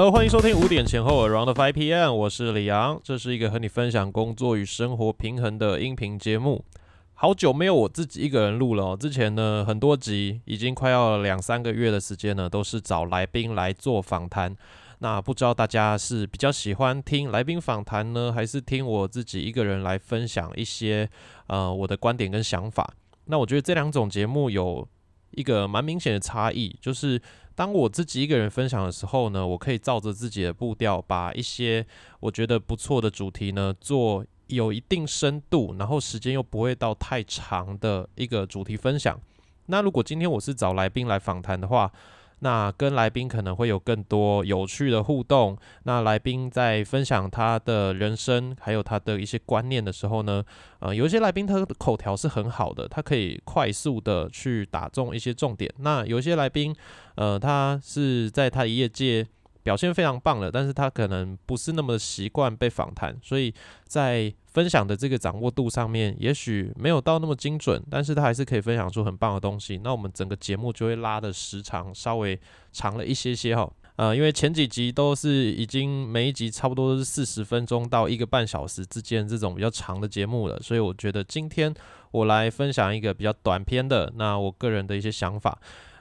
呃欢迎收听五点前后 Around Five PM，我是李阳，这是一个和你分享工作与生活平衡的音频节目。好久没有我自己一个人录了，之前呢很多集已经快要两三个月的时间呢，都是找来宾来做访谈。那不知道大家是比较喜欢听来宾访谈呢，还是听我自己一个人来分享一些呃我的观点跟想法？那我觉得这两种节目有一个蛮明显的差异，就是当我自己一个人分享的时候呢，我可以照着自己的步调，把一些我觉得不错的主题呢做有一定深度，然后时间又不会到太长的一个主题分享。那如果今天我是找来宾来访谈的话，那跟来宾可能会有更多有趣的互动。那来宾在分享他的人生，还有他的一些观念的时候呢，呃，有一些来宾他的口条是很好的，他可以快速的去打中一些重点。那有一些来宾，呃，他是在他的业界。表现非常棒了，但是他可能不是那么习惯被访谈，所以在分享的这个掌握度上面，也许没有到那么精准，但是他还是可以分享出很棒的东西。那我们整个节目就会拉的时长稍微长了一些些哈，呃，因为前几集都是已经每一集差不多都是四十分钟到一个半小时之间这种比较长的节目了，所以我觉得今天我来分享一个比较短篇的，那我个人的一些想法。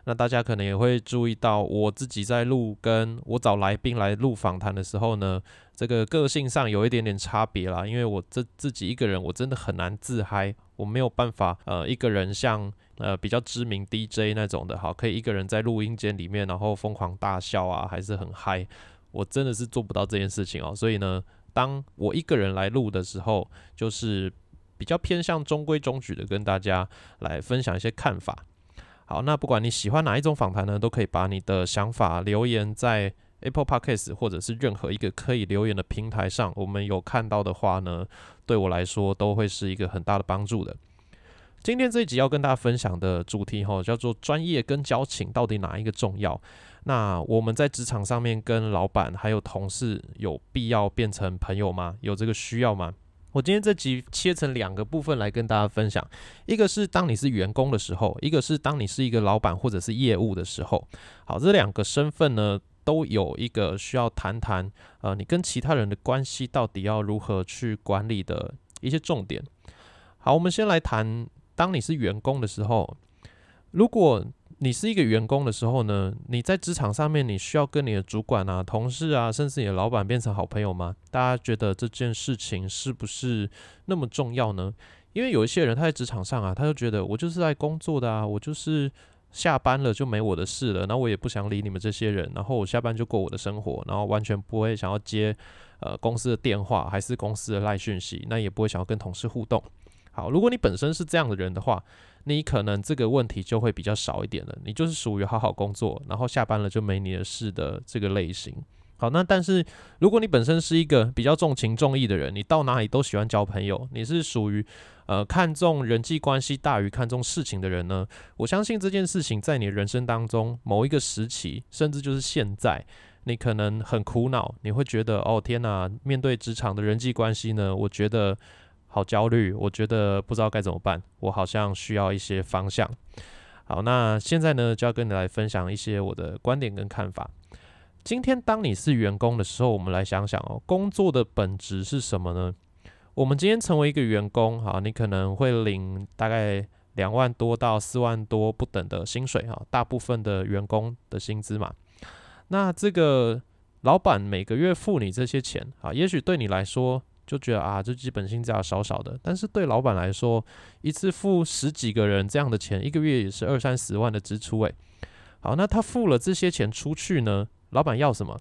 那大家可能也会注意到，我自己在录，跟我找来宾来录访谈的时候呢，这个个性上有一点点差别啦。因为我这自己一个人，我真的很难自嗨，我没有办法，呃，一个人像呃比较知名 DJ 那种的，好，可以一个人在录音间里面，然后疯狂大笑啊，还是很嗨，我真的是做不到这件事情哦。所以呢，当我一个人来录的时候，就是比较偏向中规中矩的跟大家来分享一些看法。好，那不管你喜欢哪一种访谈呢，都可以把你的想法留言在 Apple Podcast 或者是任何一个可以留言的平台上。我们有看到的话呢，对我来说都会是一个很大的帮助的。今天这一集要跟大家分享的主题哈，叫做专业跟交情到底哪一个重要？那我们在职场上面跟老板还有同事有必要变成朋友吗？有这个需要吗？我今天这集切成两个部分来跟大家分享，一个是当你是员工的时候，一个是当你是一个老板或者是业务的时候。好，这两个身份呢，都有一个需要谈谈，呃，你跟其他人的关系到底要如何去管理的一些重点。好，我们先来谈，当你是员工的时候，如果你是一个员工的时候呢？你在职场上面，你需要跟你的主管啊、同事啊，甚至你的老板变成好朋友吗？大家觉得这件事情是不是那么重要呢？因为有一些人他在职场上啊，他就觉得我就是在工作的啊，我就是下班了就没我的事了，那我也不想理你们这些人，然后我下班就过我的生活，然后完全不会想要接呃公司的电话，还是公司的赖讯息，那也不会想要跟同事互动。好，如果你本身是这样的人的话。你可能这个问题就会比较少一点了，你就是属于好好工作，然后下班了就没你的事的这个类型。好，那但是如果你本身是一个比较重情重义的人，你到哪里都喜欢交朋友，你是属于呃看重人际关系大于看重事情的人呢？我相信这件事情在你人生当中某一个时期，甚至就是现在，你可能很苦恼，你会觉得哦天哪，面对职场的人际关系呢，我觉得。好焦虑，我觉得不知道该怎么办，我好像需要一些方向。好，那现在呢，就要跟你来分享一些我的观点跟看法。今天当你是员工的时候，我们来想想哦，工作的本质是什么呢？我们今天成为一个员工，哈，你可能会领大概两万多到四万多不等的薪水，哈，大部分的员工的薪资嘛。那这个老板每个月付你这些钱，啊，也许对你来说。就觉得啊，这基本薪资少少的，但是对老板来说，一次付十几个人这样的钱，一个月也是二三十万的支出诶。好，那他付了这些钱出去呢，老板要什么？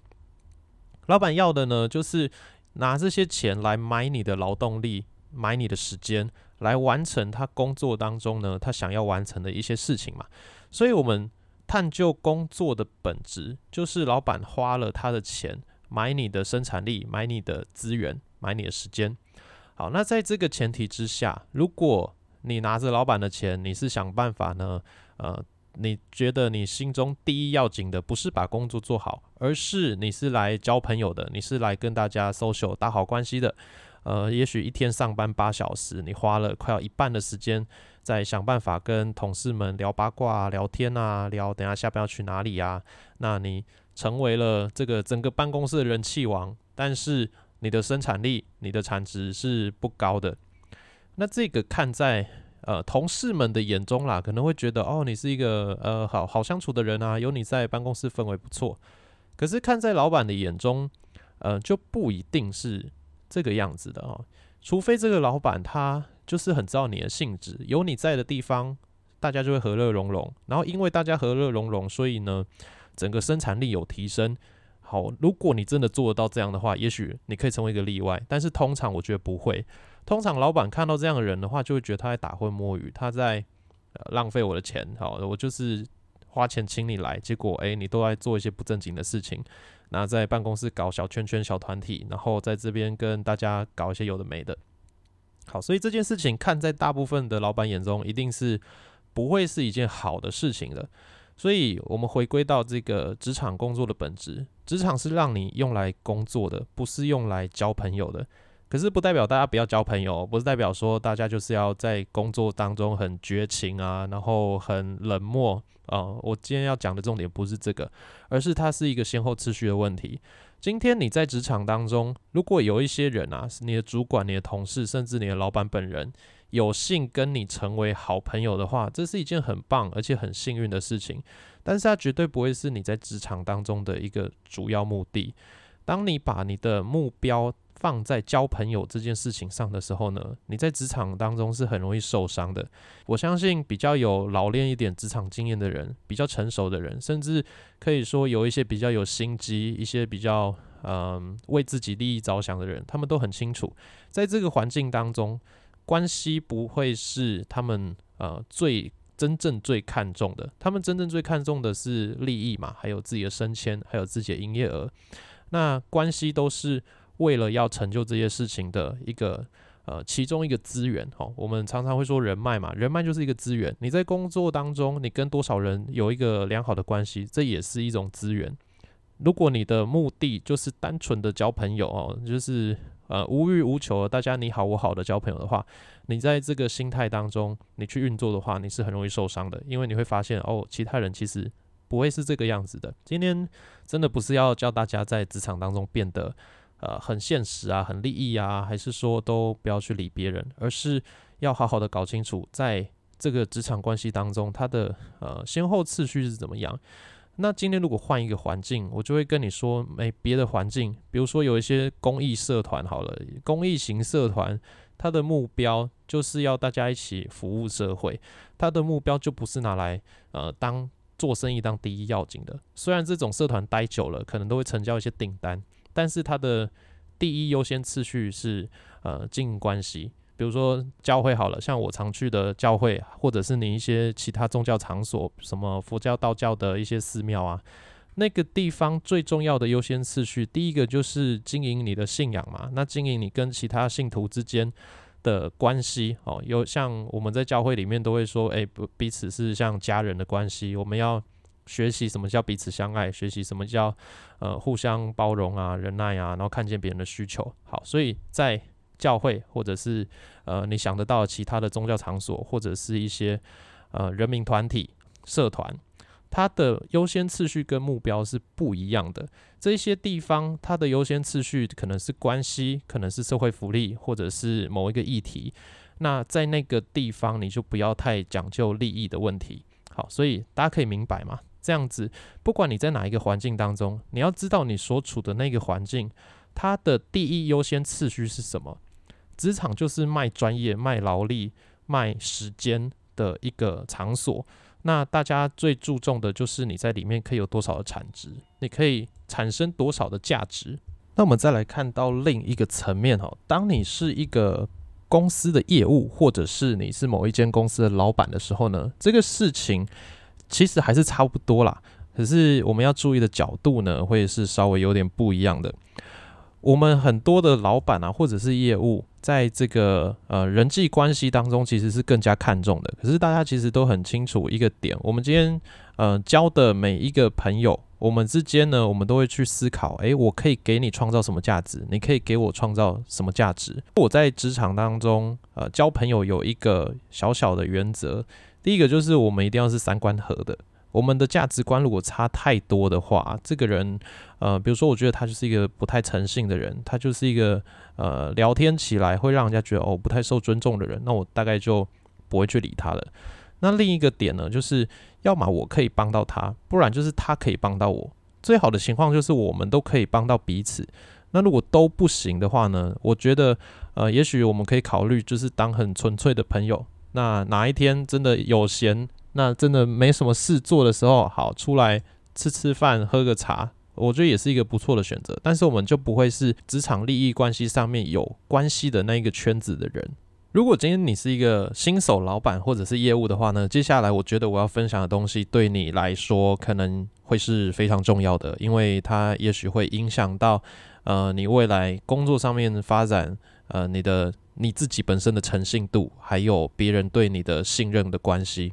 老板要的呢，就是拿这些钱来买你的劳动力，买你的时间，来完成他工作当中呢他想要完成的一些事情嘛。所以，我们探究工作的本质，就是老板花了他的钱买你的生产力，买你的资源。买你的时间，好，那在这个前提之下，如果你拿着老板的钱，你是想办法呢？呃，你觉得你心中第一要紧的不是把工作做好，而是你是来交朋友的，你是来跟大家 social 打好关系的，呃，也许一天上班八小时，你花了快要一半的时间在想办法跟同事们聊八卦、聊天啊，聊等下下班要去哪里啊。那你成为了这个整个办公室的人气王，但是你的生产力、你的产值是不高的。那这个看在呃同事们的眼中啦，可能会觉得哦，你是一个呃好好相处的人啊，有你在办公室氛围不错。可是看在老板的眼中，呃，就不一定是这个样子的哦。除非这个老板他就是很知道你的性质，有你在的地方，大家就会和乐融融。然后因为大家和乐融融，所以呢，整个生产力有提升。好，如果你真的做得到这样的话，也许你可以成为一个例外。但是通常我觉得不会。通常老板看到这样的人的话，就会觉得他在打混摸鱼，他在浪费我的钱。好，我就是花钱请你来，结果诶，你都在做一些不正经的事情。那在办公室搞小圈圈、小团体，然后在这边跟大家搞一些有的没的。好，所以这件事情看在大部分的老板眼中，一定是不会是一件好的事情的。所以，我们回归到这个职场工作的本质，职场是让你用来工作的，不是用来交朋友的。可是，不代表大家不要交朋友，不是代表说大家就是要在工作当中很绝情啊，然后很冷漠啊。我今天要讲的重点不是这个，而是它是一个先后次序的问题。今天你在职场当中，如果有一些人啊，是你的主管、你的同事，甚至你的老板本人。有幸跟你成为好朋友的话，这是一件很棒而且很幸运的事情。但是它绝对不会是你在职场当中的一个主要目的。当你把你的目标放在交朋友这件事情上的时候呢，你在职场当中是很容易受伤的。我相信比较有老练一点职场经验的人，比较成熟的人，甚至可以说有一些比较有心机、一些比较嗯为自己利益着想的人，他们都很清楚，在这个环境当中。关系不会是他们呃最真正最看重的，他们真正最看重的是利益嘛，还有自己的升迁，还有自己的营业额。那关系都是为了要成就这些事情的一个呃其中一个资源哦。我们常常会说人脉嘛，人脉就是一个资源。你在工作当中，你跟多少人有一个良好的关系，这也是一种资源。如果你的目的就是单纯的交朋友哦，就是。呃，无欲无求，大家你好我好的交朋友的话，你在这个心态当中，你去运作的话，你是很容易受伤的，因为你会发现哦，其他人其实不会是这个样子的。今天真的不是要教大家在职场当中变得呃很现实啊，很利益啊，还是说都不要去理别人，而是要好好的搞清楚，在这个职场关系当中，它的呃先后次序是怎么样。那今天如果换一个环境，我就会跟你说，没别的环境，比如说有一些公益社团，好了，公益型社团，它的目标就是要大家一起服务社会，它的目标就不是拿来呃当做生意当第一要紧的。虽然这种社团待久了，可能都会成交一些订单，但是它的第一优先次序是呃经营关系。比如说教会好了，像我常去的教会，或者是你一些其他宗教场所，什么佛教、道教的一些寺庙啊，那个地方最重要的优先次序，第一个就是经营你的信仰嘛。那经营你跟其他信徒之间的关系哦，有像我们在教会里面都会说，哎，不彼此是像家人的关系，我们要学习什么叫彼此相爱，学习什么叫呃互相包容啊、忍耐啊，然后看见别人的需求。好，所以在教会，或者是呃你想得到其他的宗教场所，或者是一些呃人民团体、社团，它的优先次序跟目标是不一样的。这些地方它的优先次序可能是关系，可能是社会福利，或者是某一个议题。那在那个地方，你就不要太讲究利益的问题。好，所以大家可以明白嘛？这样子，不管你在哪一个环境当中，你要知道你所处的那个环境，它的第一优先次序是什么。职场就是卖专业、卖劳力、卖时间的一个场所。那大家最注重的就是你在里面可以有多少的产值，你可以产生多少的价值。那我们再来看到另一个层面哈，当你是一个公司的业务，或者是你是某一间公司的老板的时候呢，这个事情其实还是差不多啦。可是我们要注意的角度呢，会是稍微有点不一样的。我们很多的老板啊，或者是业务，在这个呃人际关系当中，其实是更加看重的。可是大家其实都很清楚一个点：我们今天呃交的每一个朋友，我们之间呢，我们都会去思考，诶，我可以给你创造什么价值？你可以给我创造什么价值？我在职场当中，呃，交朋友有一个小小的原则，第一个就是我们一定要是三观合的。我们的价值观如果差太多的话，这个人，呃，比如说，我觉得他就是一个不太诚信的人，他就是一个呃，聊天起来会让人家觉得哦不太受尊重的人，那我大概就不会去理他了。那另一个点呢，就是要么我可以帮到他，不然就是他可以帮到我。最好的情况就是我们都可以帮到彼此。那如果都不行的话呢，我觉得，呃，也许我们可以考虑就是当很纯粹的朋友。那哪一天真的有闲？那真的没什么事做的时候，好出来吃吃饭、喝个茶，我觉得也是一个不错的选择。但是我们就不会是职场利益关系上面有关系的那一个圈子的人。如果今天你是一个新手老板或者是业务的话呢，接下来我觉得我要分享的东西对你来说可能会是非常重要的，因为它也许会影响到呃你未来工作上面的发展，呃你的你自己本身的诚信度，还有别人对你的信任的关系。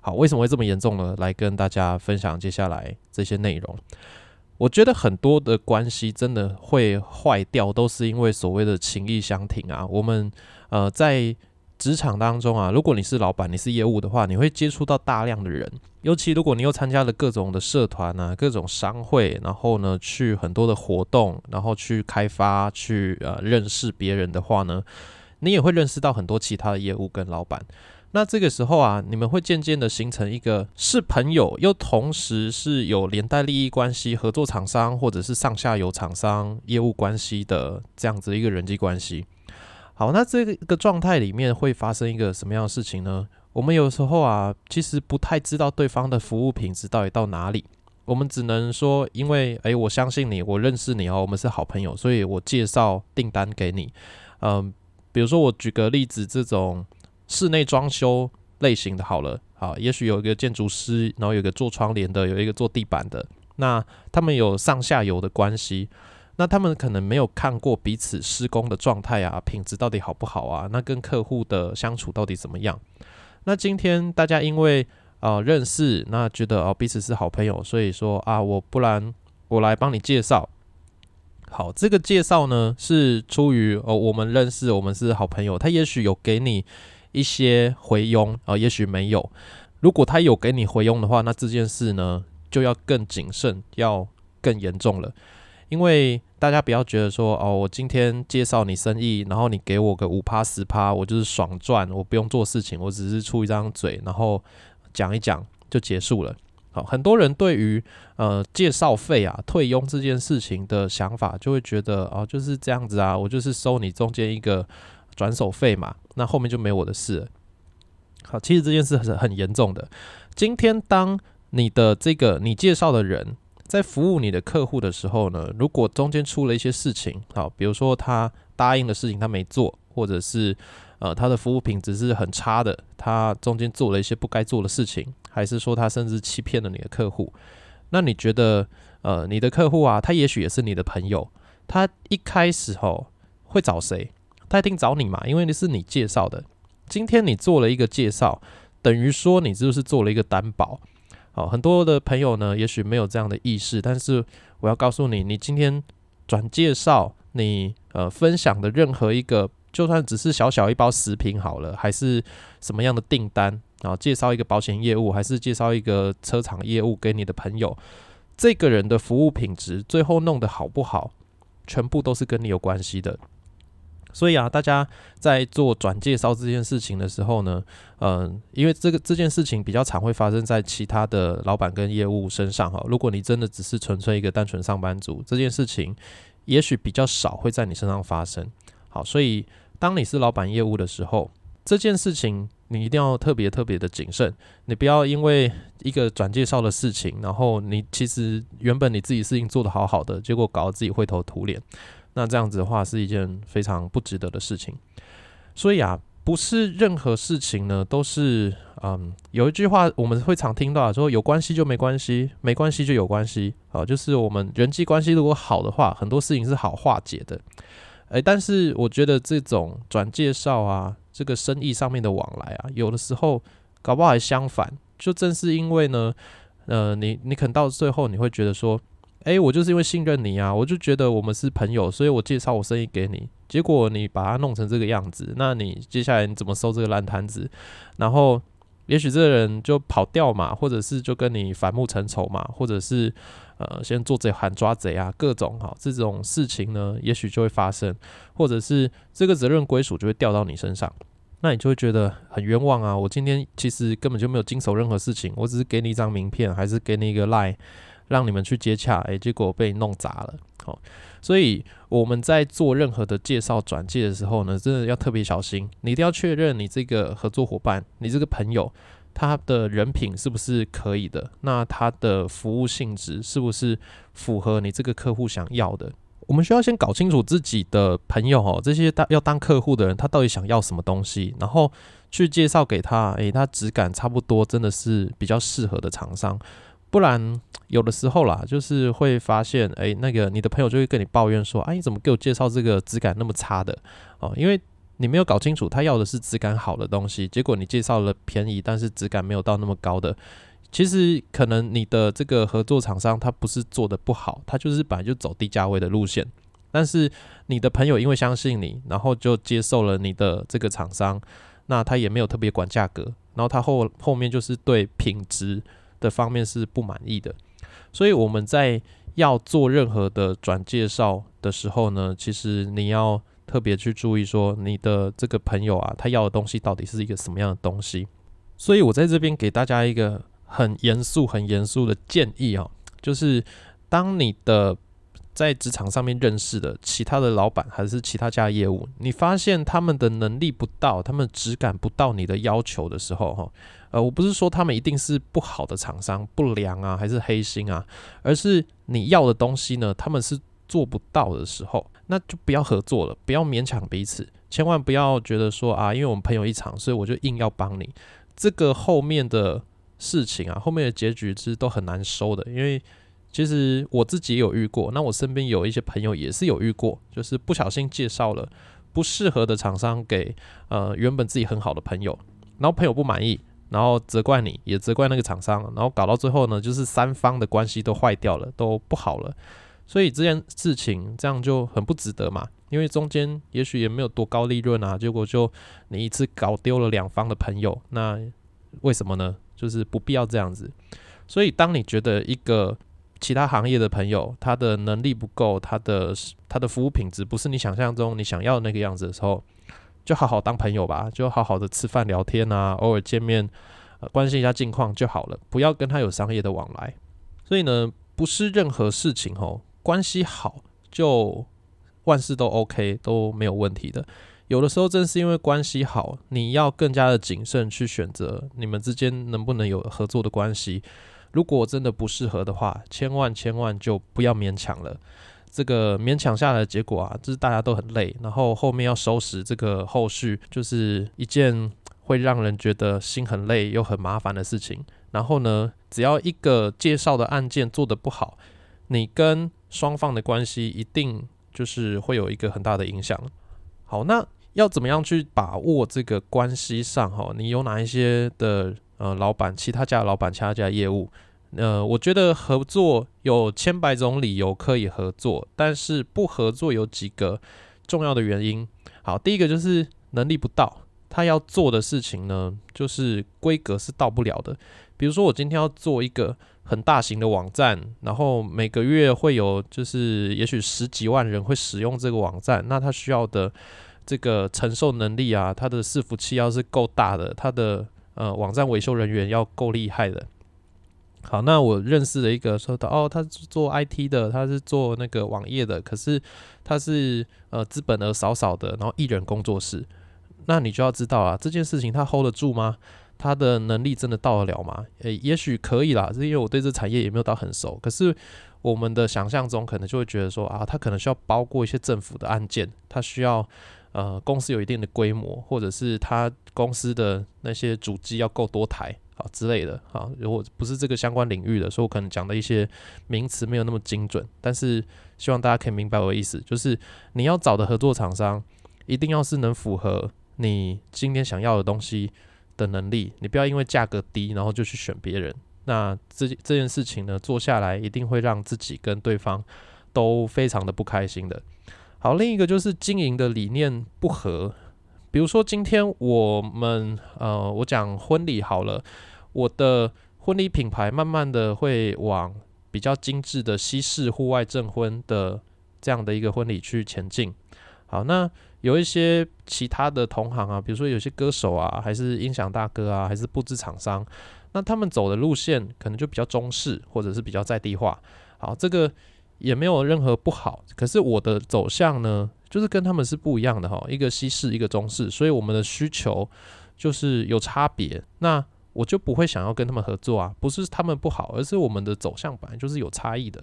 好，为什么会这么严重呢？来跟大家分享接下来这些内容。我觉得很多的关系真的会坏掉，都是因为所谓的情谊相挺啊。我们呃在职场当中啊，如果你是老板，你是业务的话，你会接触到大量的人，尤其如果你又参加了各种的社团啊、各种商会，然后呢去很多的活动，然后去开发、去呃认识别人的话呢，你也会认识到很多其他的业务跟老板。那这个时候啊，你们会渐渐的形成一个是朋友，又同时是有连带利益关系、合作厂商或者是上下游厂商业务关系的这样子一个人际关系。好，那这个状态里面会发生一个什么样的事情呢？我们有时候啊，其实不太知道对方的服务品质到底到哪里。我们只能说，因为诶，我相信你，我认识你哦，我们是好朋友，所以我介绍订单给你。嗯，比如说我举个例子，这种。室内装修类型的，好了，好，也许有一个建筑师，然后有一个做窗帘的，有一个做地板的，那他们有上下游的关系，那他们可能没有看过彼此施工的状态啊，品质到底好不好啊？那跟客户的相处到底怎么样？那今天大家因为啊认识，那觉得哦彼此是好朋友，所以说啊我不然我来帮你介绍。好，这个介绍呢是出于哦我们认识，我们是好朋友，他也许有给你。一些回佣啊，也许没有。如果他有给你回佣的话，那这件事呢就要更谨慎，要更严重了。因为大家不要觉得说哦，我今天介绍你生意，然后你给我个五趴十趴，我就是爽赚，我不用做事情，我只是出一张嘴，然后讲一讲就结束了。好，很多人对于呃介绍费啊、退佣这件事情的想法，就会觉得哦就是这样子啊，我就是收你中间一个。转手费嘛，那后面就没我的事了。好，其实这件事是很严重的。今天当你的这个你介绍的人在服务你的客户的时候呢，如果中间出了一些事情，好，比如说他答应的事情他没做，或者是呃他的服务品质是很差的，他中间做了一些不该做的事情，还是说他甚至欺骗了你的客户，那你觉得呃你的客户啊，他也许也是你的朋友，他一开始吼会找谁？他一定找你嘛，因为那是你介绍的。今天你做了一个介绍，等于说你就是做了一个担保。好，很多的朋友呢，也许没有这样的意识，但是我要告诉你，你今天转介绍，你呃分享的任何一个，就算只是小小一包食品好了，还是什么样的订单啊，介绍一个保险业务，还是介绍一个车厂业务给你的朋友，这个人的服务品质最后弄得好不好，全部都是跟你有关系的。所以啊，大家在做转介绍这件事情的时候呢，嗯，因为这个这件事情比较常会发生在其他的老板跟业务身上哈。如果你真的只是纯粹一个单纯上班族，这件事情也许比较少会在你身上发生。好，所以当你是老板业务的时候，这件事情你一定要特别特别的谨慎，你不要因为一个转介绍的事情，然后你其实原本你自己事情做得好好的，结果搞得自己灰头土脸。那这样子的话是一件非常不值得的事情，所以啊，不是任何事情呢都是嗯，有一句话我们会常听到说有关系就没关系，没关系就有关系。啊，就是我们人际关系如果好的话，很多事情是好化解的。诶，但是我觉得这种转介绍啊，这个生意上面的往来啊，有的时候搞不好还相反，就正是因为呢，呃，你你可能到最后你会觉得说，诶，我就是因为信任你啊，我就觉得我们是朋友，所以我介绍我生意给你。结果你把它弄成这个样子，那你接下来你怎么收这个烂摊子？然后也许这个人就跑掉嘛，或者是就跟你反目成仇嘛，或者是呃先做贼喊抓贼啊，各种哈这种事情呢，也许就会发生，或者是这个责任归属就会掉到你身上，那你就会觉得很冤枉啊！我今天其实根本就没有经手任何事情，我只是给你一张名片，还是给你一个 line，让你们去接洽，诶，结果被弄砸了，好。所以我们在做任何的介绍转介的时候呢，真的要特别小心。你一定要确认你这个合作伙伴，你这个朋友，他的人品是不是可以的？那他的服务性质是不是符合你这个客户想要的？我们需要先搞清楚自己的朋友哦，这些当要当客户的人，他到底想要什么东西，然后去介绍给他。诶，他质感差不多，真的是比较适合的厂商。不然有的时候啦，就是会发现，哎，那个你的朋友就会跟你抱怨说，哎，你怎么给我介绍这个质感那么差的哦？因为你没有搞清楚他要的是质感好的东西，结果你介绍了便宜，但是质感没有到那么高的。其实可能你的这个合作厂商他不是做的不好，他就是本来就走低价位的路线，但是你的朋友因为相信你，然后就接受了你的这个厂商，那他也没有特别管价格，然后他后后面就是对品质。的方面是不满意的，所以我们在要做任何的转介绍的时候呢，其实你要特别去注意说你的这个朋友啊，他要的东西到底是一个什么样的东西。所以我在这边给大家一个很严肃、很严肃的建议啊，就是当你的在职场上面认识的其他的老板还是其他家业务，你发现他们的能力不到，他们质感不到你的要求的时候，哈。呃，我不是说他们一定是不好的厂商、不良啊，还是黑心啊，而是你要的东西呢，他们是做不到的时候，那就不要合作了，不要勉强彼此，千万不要觉得说啊，因为我们朋友一场，所以我就硬要帮你。这个后面的事情啊，后面的结局其实都很难收的，因为其实我自己也有遇过，那我身边有一些朋友也是有遇过，就是不小心介绍了不适合的厂商给呃原本自己很好的朋友，然后朋友不满意。然后责怪你，也责怪那个厂商，然后搞到最后呢，就是三方的关系都坏掉了，都不好了。所以这件事情这样就很不值得嘛，因为中间也许也没有多高利润啊，结果就你一次搞丢了两方的朋友，那为什么呢？就是不必要这样子。所以当你觉得一个其他行业的朋友他的能力不够，他的他的服务品质不是你想象中你想要的那个样子的时候，就好好当朋友吧，就好好的吃饭聊天啊，偶尔见面，关心一下近况就好了，不要跟他有商业的往来。所以呢，不是任何事情哦，关系好就万事都 OK 都没有问题的。有的时候正是因为关系好，你要更加的谨慎去选择你们之间能不能有合作的关系。如果真的不适合的话，千万千万就不要勉强了。这个勉强下来的结果啊，就是大家都很累，然后后面要收拾这个后续，就是一件会让人觉得心很累又很麻烦的事情。然后呢，只要一个介绍的案件做得不好，你跟双方的关系一定就是会有一个很大的影响。好，那要怎么样去把握这个关系上？哈，你有哪一些的呃老板，其他家的老板，其他家业务？呃，我觉得合作有千百种理由可以合作，但是不合作有几个重要的原因。好，第一个就是能力不到，他要做的事情呢，就是规格是到不了的。比如说，我今天要做一个很大型的网站，然后每个月会有就是也许十几万人会使用这个网站，那他需要的这个承受能力啊，他的伺服器要是够大的，他的呃网站维修人员要够厉害的。好，那我认识的一个说到哦，他是做 IT 的，他是做那个网页的，可是他是呃资本额少少的，然后艺人工作室，那你就要知道啊，这件事情他 hold 得住吗？他的能力真的到得了吗？诶，也许可以啦，是因为我对这产业也没有到很熟，可是我们的想象中可能就会觉得说啊，他可能需要包过一些政府的案件，他需要呃公司有一定的规模，或者是他公司的那些主机要够多台。啊之类的，啊，如果不是这个相关领域的，所以我可能讲的一些名词没有那么精准，但是希望大家可以明白我的意思，就是你要找的合作厂商，一定要是能符合你今天想要的东西的能力，你不要因为价格低，然后就去选别人，那这这件事情呢，做下来一定会让自己跟对方都非常的不开心的。好，另一个就是经营的理念不合，比如说今天我们呃，我讲婚礼好了，我的婚礼品牌慢慢的会往比较精致的西式户外证婚的这样的一个婚礼去前进。好，那有一些其他的同行啊，比如说有些歌手啊，还是音响大哥啊，还是布置厂商，那他们走的路线可能就比较中式，或者是比较在地化。好，这个。也没有任何不好，可是我的走向呢，就是跟他们是不一样的哈，一个西式，一个中式，所以我们的需求就是有差别，那我就不会想要跟他们合作啊，不是他们不好，而是我们的走向本来就是有差异的，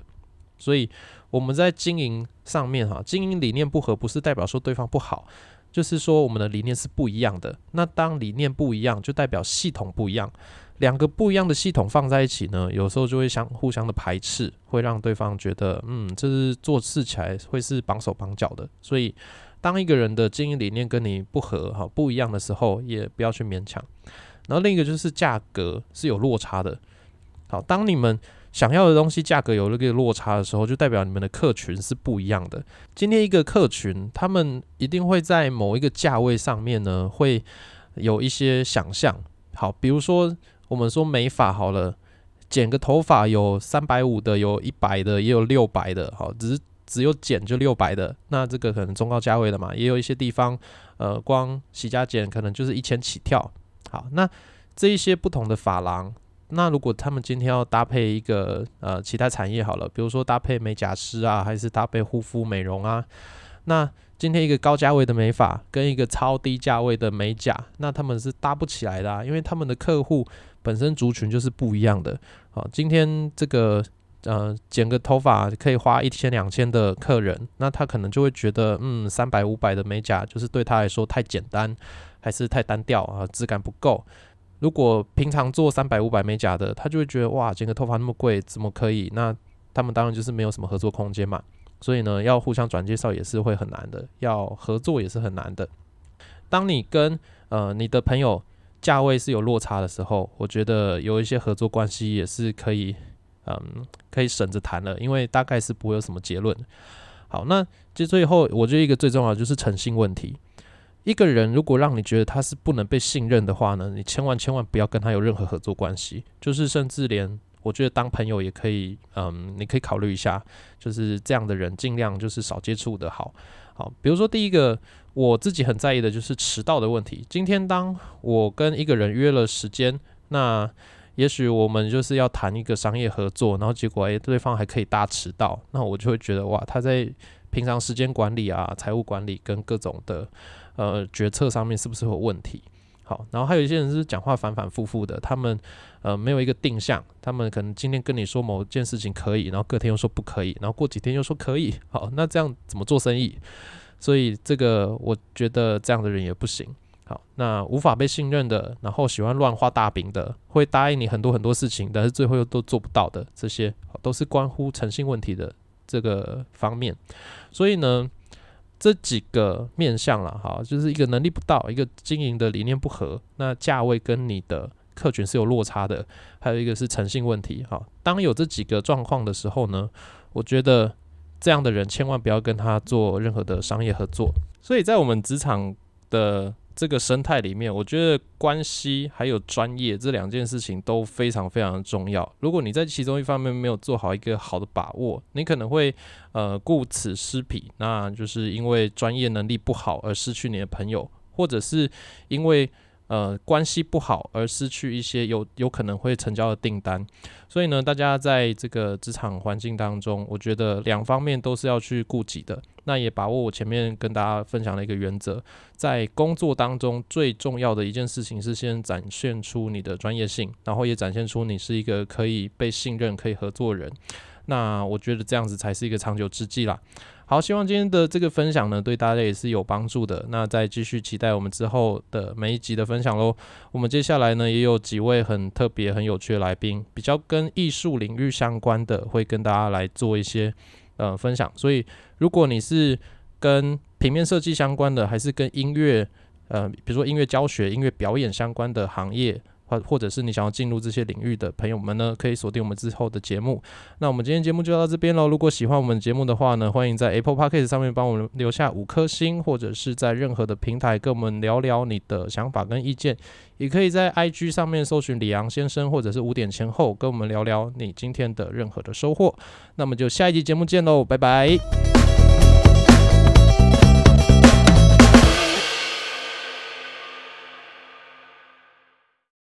所以我们在经营上面哈，经营理念不合，不是代表说对方不好，就是说我们的理念是不一样的，那当理念不一样，就代表系统不一样。两个不一样的系统放在一起呢，有时候就会相互相的排斥，会让对方觉得，嗯，这是做事起来会是绑手绑脚的。所以，当一个人的经营理念跟你不合、哈不一样的时候，也不要去勉强。然后另一个就是价格是有落差的。好，当你们想要的东西价格有了个落差的时候，就代表你们的客群是不一样的。今天一个客群，他们一定会在某一个价位上面呢，会有一些想象。好，比如说。我们说美发好了，剪个头发有三百五的，有一百的，也有六百的，好，只是只有剪就六百的，那这个可能中高价位的嘛，也有一些地方，呃，光洗加剪可能就是一千起跳。好，那这一些不同的发廊，那如果他们今天要搭配一个呃其他产业好了，比如说搭配美甲师啊，还是搭配护肤美容啊，那今天一个高价位的美发跟一个超低价位的美甲，那他们是搭不起来的，啊，因为他们的客户。本身族群就是不一样的，好，今天这个呃剪个头发可以花一千两千的客人，那他可能就会觉得，嗯，三百五百的美甲就是对他来说太简单，还是太单调啊，质感不够。如果平常做三百五百美甲的，他就会觉得，哇，剪个头发那么贵，怎么可以？那他们当然就是没有什么合作空间嘛。所以呢，要互相转介绍也是会很难的，要合作也是很难的。当你跟呃你的朋友。价位是有落差的时候，我觉得有一些合作关系也是可以，嗯，可以省着谈了，因为大概是不会有什么结论。好，那就最后，我觉得一个最重要的就是诚信问题。一个人如果让你觉得他是不能被信任的话呢，你千万千万不要跟他有任何合作关系，就是甚至连我觉得当朋友也可以，嗯，你可以考虑一下，就是这样的人尽量就是少接触的好。好，比如说第一个。我自己很在意的就是迟到的问题。今天当我跟一个人约了时间，那也许我们就是要谈一个商业合作，然后结果诶，对方还可以大迟到，那我就会觉得哇，他在平常时间管理啊、财务管理跟各种的呃决策上面是不是有问题？好，然后还有一些人是讲话反反复复的，他们呃没有一个定向，他们可能今天跟你说某件事情可以，然后隔天又说不可以，然后过几天又说可以。好，那这样怎么做生意？所以这个我觉得这样的人也不行。好，那无法被信任的，然后喜欢乱画大饼的，会答应你很多很多事情，但是最后又都做不到的，这些都是关乎诚信问题的这个方面。所以呢，这几个面向了，哈，就是一个能力不到，一个经营的理念不合，那价位跟你的客群是有落差的，还有一个是诚信问题。哈，当有这几个状况的时候呢，我觉得。这样的人千万不要跟他做任何的商业合作。所以在我们职场的这个生态里面，我觉得关系还有专业这两件事情都非常非常的重要。如果你在其中一方面没有做好一个好的把握，你可能会呃顾此失彼，那就是因为专业能力不好而失去你的朋友，或者是因为。呃，关系不好而失去一些有有可能会成交的订单，所以呢，大家在这个职场环境当中，我觉得两方面都是要去顾及的。那也把握我前面跟大家分享的一个原则，在工作当中最重要的一件事情是先展现出你的专业性，然后也展现出你是一个可以被信任、可以合作人。那我觉得这样子才是一个长久之计啦。好，希望今天的这个分享呢，对大家也是有帮助的。那再继续期待我们之后的每一集的分享喽。我们接下来呢，也有几位很特别、很有趣的来宾，比较跟艺术领域相关的，会跟大家来做一些呃分享。所以，如果你是跟平面设计相关的，还是跟音乐呃，比如说音乐教学、音乐表演相关的行业或或者是你想要进入这些领域的朋友们呢，可以锁定我们之后的节目。那我们今天节目就到这边喽。如果喜欢我们节目的话呢，欢迎在 Apple Podcast 上面帮我们留下五颗星，或者是在任何的平台跟我们聊聊你的想法跟意见。也可以在 IG 上面搜寻李昂先生，或者是五点前后跟我们聊聊你今天的任何的收获。那么就下一集节目见喽，拜拜。